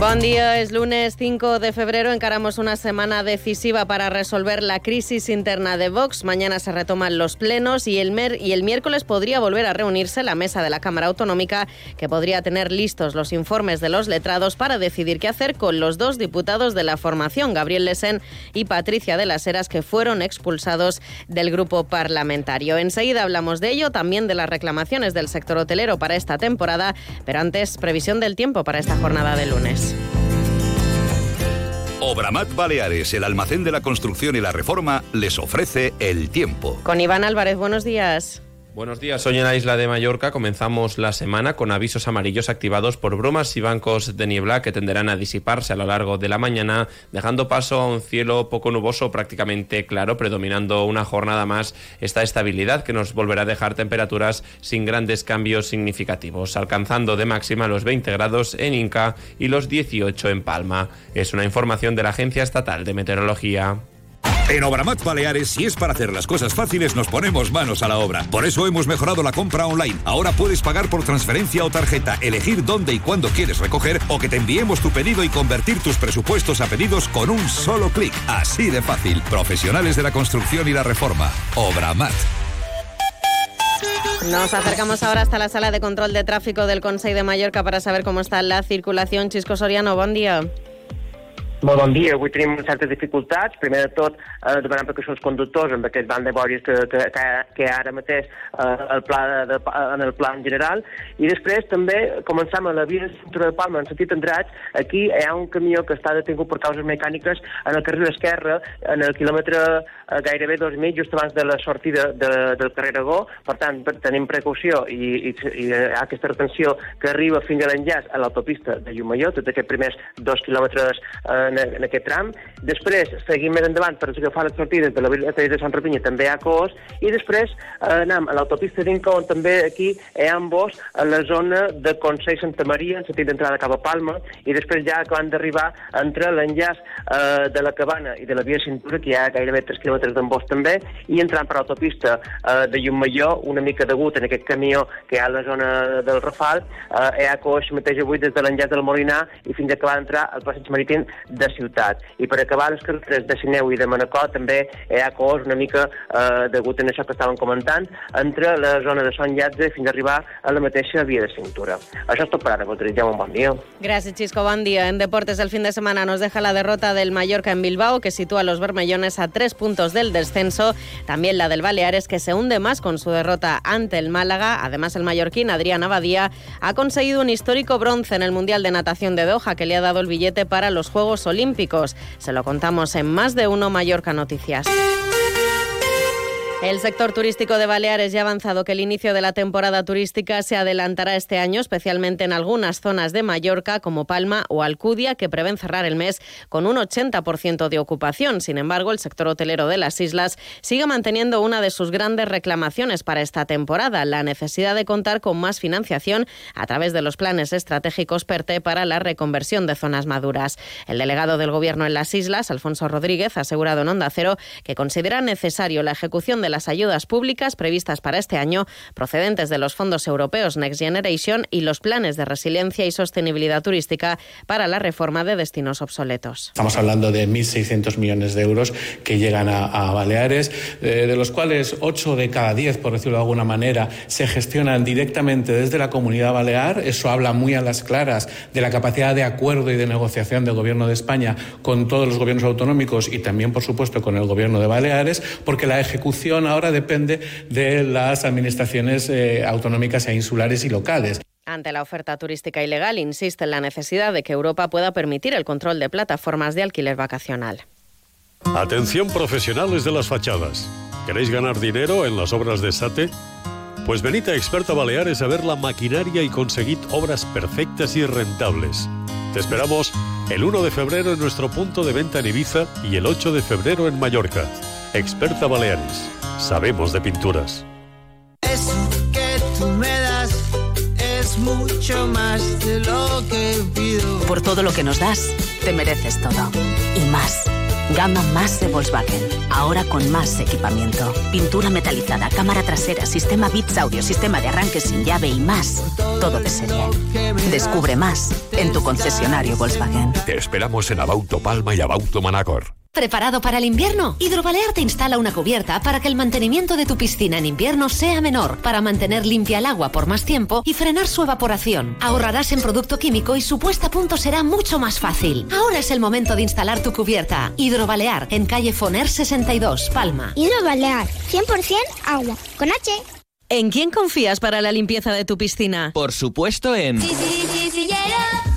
Buen día, es lunes 5 de febrero. Encaramos una semana decisiva para resolver la crisis interna de Vox. Mañana se retoman los plenos y el, y el miércoles podría volver a reunirse la mesa de la Cámara Autonómica, que podría tener listos los informes de los letrados para decidir qué hacer con los dos diputados de la formación, Gabriel Lesen y Patricia de las Heras, que fueron expulsados del grupo parlamentario. Enseguida hablamos de ello, también de las reclamaciones del sector hotelero para esta temporada, pero antes, previsión del tiempo para esta jornada de lunes. Obramat Baleares, el almacén de la construcción y la reforma, les ofrece el tiempo. Con Iván Álvarez, buenos días. Buenos días, hoy en la isla de Mallorca comenzamos la semana con avisos amarillos activados por bromas y bancos de niebla que tenderán a disiparse a lo largo de la mañana, dejando paso a un cielo poco nuboso prácticamente claro, predominando una jornada más esta estabilidad que nos volverá a dejar temperaturas sin grandes cambios significativos, alcanzando de máxima los 20 grados en Inca y los 18 en Palma. Es una información de la Agencia Estatal de Meteorología. En Obramat Baleares, si es para hacer las cosas fáciles, nos ponemos manos a la obra. Por eso hemos mejorado la compra online. Ahora puedes pagar por transferencia o tarjeta, elegir dónde y cuándo quieres recoger o que te enviemos tu pedido y convertir tus presupuestos a pedidos con un solo clic. Así de fácil. Profesionales de la construcción y la reforma. Obramat. Nos acercamos ahora hasta la sala de control de tráfico del Consejo de Mallorca para saber cómo está la circulación. Chisco Soriano, buen día. Molt bon dia. Avui tenim certes dificultats. Primer de tot, eh, demanant perquè els conductors amb aquest banc de boris que, que, que, que ara mateix eh, el pla de, de, en el pla en general. I després també començam a la via de de Palma en sentit Andratx. Aquí hi ha un camió que està detingut per causes mecàniques en el carrer esquerre, en el quilòmetre eh, gairebé dos mig, just abans de la sortida de, del carrer Aragó. Per tant, tenim precaució i, i, i ha aquesta retenció que arriba fins a l'enllaç a l'autopista de Llumaió, tots aquests primers dos quilòmetres eh, en, en aquest tram. Després seguim més endavant per agafar les sortides de la biblioteca de Sant Rapinya, també ha cos, i després eh, anem a l'autopista d'Inca, on també aquí hi ha ambos a la zona de Consell Santa Maria, en sentit d'entrada cap a Palma, i després ja acabant d'arribar entre l'enllaç eh, de la Cabana i de la via Cintura, que hi ha gairebé 3 quilòmetres d'embós també, i entrant per l'autopista eh, de Llumaió, una mica degut en aquest camió que hi ha a la zona del Rafal, eh, hi ha coix mateix avui des de l'enllaç del Molinar i fins a acabar d'entrar al passeig marítim de ciutat. I per acabar les carreteres de Sineu i de Manacor també hi ha cos una mica eh, degut això que estaven comentant entre la zona de Son Llatze fins a arribar a la mateixa via de cintura. Això és tot per ara, desitgem un bon dia. Gracias, Chisco. Buen día. En deportes, el fin de semana nos deja la derrota del Mallorca en Bilbao, que sitúa a los bermellones a tres puntos del descenso. También la del Baleares, que se hunde más con su derrota ante el Málaga. Además, el mallorquín Adrián Abadía ha conseguido un histórico bronce en el Mundial de Natación de Doha, que le ha dado el billete para los Juegos Olímpicos. Se lo contamos en más de uno Mallorca Noticias. El sector turístico de Baleares ya ha avanzado que el inicio de la temporada turística se adelantará este año, especialmente en algunas zonas de Mallorca, como Palma o Alcudia, que prevén cerrar el mes con un 80% de ocupación. Sin embargo, el sector hotelero de las islas sigue manteniendo una de sus grandes reclamaciones para esta temporada, la necesidad de contar con más financiación a través de los planes estratégicos PERTE para la reconversión de zonas maduras. El delegado del Gobierno en las islas, Alfonso Rodríguez, ha asegurado en Onda Cero que considera necesario la ejecución de las ayudas públicas previstas para este año procedentes de los fondos europeos Next Generation y los planes de resiliencia y sostenibilidad turística para la reforma de destinos obsoletos. Estamos hablando de 1.600 millones de euros que llegan a, a Baleares, eh, de los cuales 8 de cada 10, por decirlo de alguna manera, se gestionan directamente desde la comunidad balear. Eso habla muy a las claras de la capacidad de acuerdo y de negociación del Gobierno de España con todos los gobiernos autonómicos y también, por supuesto, con el Gobierno de Baleares, porque la ejecución ahora depende de las administraciones eh, autonómicas e insulares y locales. Ante la oferta turística ilegal, insiste en la necesidad de que Europa pueda permitir el control de plataformas de alquiler vacacional. Atención profesionales de las fachadas. ¿Queréis ganar dinero en las obras de SATE? Pues venid a Experta Baleares a ver la maquinaria y conseguid obras perfectas y rentables. Te esperamos el 1 de febrero en nuestro punto de venta en Ibiza y el 8 de febrero en Mallorca. Experta Baleares. Sabemos de pinturas. Eso que tú me das es mucho más de lo que pido. Por todo lo que nos das, te mereces todo. Y más. Gama más de Volkswagen. Ahora con más equipamiento. Pintura metalizada, cámara trasera, sistema bits audio, sistema de arranque sin llave y más. Todo de serie. Descubre más en tu concesionario Volkswagen. Te esperamos en Abauto Palma y Abauto Manacor. ¿Preparado para el invierno? Hidrobalear te instala una cubierta para que el mantenimiento de tu piscina en invierno sea menor, para mantener limpia el agua por más tiempo y frenar su evaporación. Ahorrarás en producto químico y su puesta a punto será mucho más fácil. Ahora es el momento de instalar tu cubierta. Hidrobalear en calle Foner 62, Palma. Hidrobalear, 100% agua, con H. ¿En quién confías para la limpieza de tu piscina? Por supuesto en...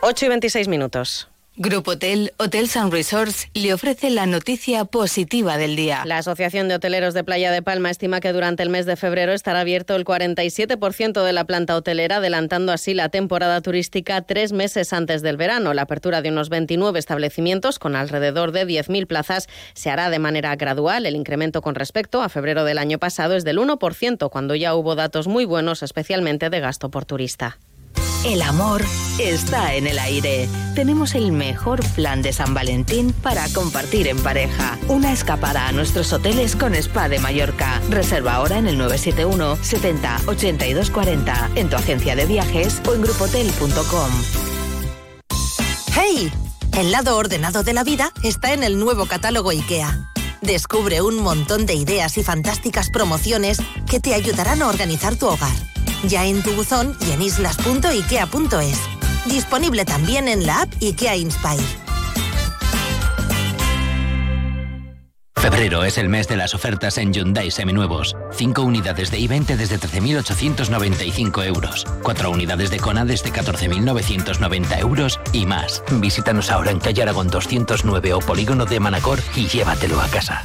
8 y 26 minutos. Grupo Hotel, Hotels and Resorts le ofrece la noticia positiva del día. La Asociación de Hoteleros de Playa de Palma estima que durante el mes de febrero estará abierto el 47% de la planta hotelera, adelantando así la temporada turística tres meses antes del verano. La apertura de unos 29 establecimientos con alrededor de 10.000 plazas se hará de manera gradual. El incremento con respecto a febrero del año pasado es del 1%, cuando ya hubo datos muy buenos, especialmente de gasto por turista. El amor está en el aire. Tenemos el mejor plan de San Valentín para compartir en pareja. Una escapada a nuestros hoteles con Spa de Mallorca. Reserva ahora en el 971 70 82 40 en tu agencia de viajes o en grupotel.com. ¡Hey! El lado ordenado de la vida está en el nuevo catálogo IKEA. Descubre un montón de ideas y fantásticas promociones que te ayudarán a organizar tu hogar ya en tu buzón y en islas.ikea.es. Disponible también en la app IKEA Inspire. Febrero es el mes de las ofertas en Hyundai Seminuevos. 5 unidades de i20 desde 13.895 euros. 4 unidades de Kona desde 14.990 euros y más. Visítanos ahora en Calle Aragón 209 o Polígono de Manacor y llévatelo a casa.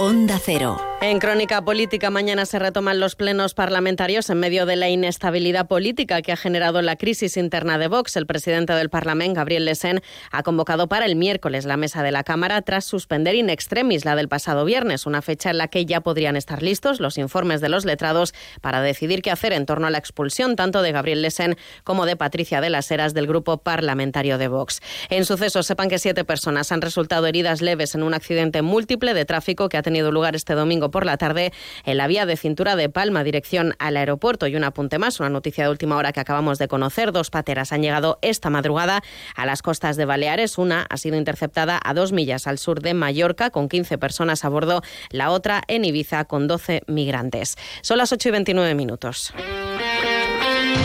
Onda Cero. En Crónica Política mañana se retoman los plenos parlamentarios en medio de la inestabilidad política que ha generado la crisis interna de Vox. El presidente del Parlamento, Gabriel Lesen, ha convocado para el miércoles la mesa de la Cámara tras suspender in extremis la del pasado viernes, una fecha en la que ya podrían estar listos los informes de los letrados para decidir qué hacer en torno a la expulsión tanto de Gabriel Lesen como de Patricia de las Heras del grupo parlamentario de Vox. En sucesos, sepan que siete personas han resultado heridas leves en un accidente múltiple de tráfico que ha tenido lugar este domingo por la tarde en la vía de cintura de Palma, dirección al aeropuerto. Y un apunte más, una noticia de última hora que acabamos de conocer. Dos pateras han llegado esta madrugada a las costas de Baleares. Una ha sido interceptada a dos millas al sur de Mallorca con 15 personas a bordo. La otra en Ibiza con 12 migrantes. Son las 8 y 29 minutos.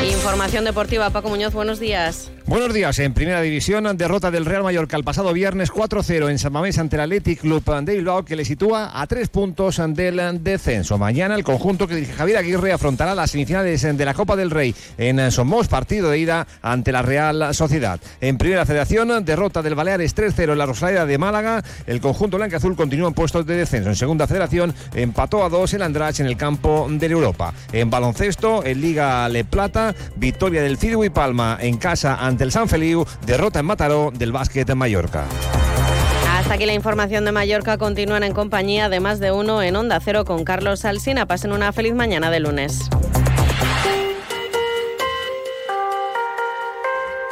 Información deportiva, Paco Muñoz, buenos días. Buenos días. En primera división, derrota del Real Mallorca el pasado viernes 4-0 en San Mamés ante el Athletic Club de Bilbao, que le sitúa a tres puntos del descenso. Mañana el conjunto que dirige Javier Aguirre afrontará las semifinales de la Copa del Rey en Somos, partido de ida ante la Real Sociedad. En primera federación, derrota del Baleares 3-0 en la Rosaleda de Málaga. El conjunto blanca-azul continúa en puestos de descenso. En segunda federación, empató a dos el Andrach en el campo de Europa. En baloncesto, en Liga Le Plata, victoria del Fidu y Palma en casa el San Feliu, derrota en Mataró del básquet en Mallorca. Hasta aquí la información de Mallorca. Continúan en compañía de más de uno en Onda Cero con Carlos Alsina. Pasen una feliz mañana de lunes.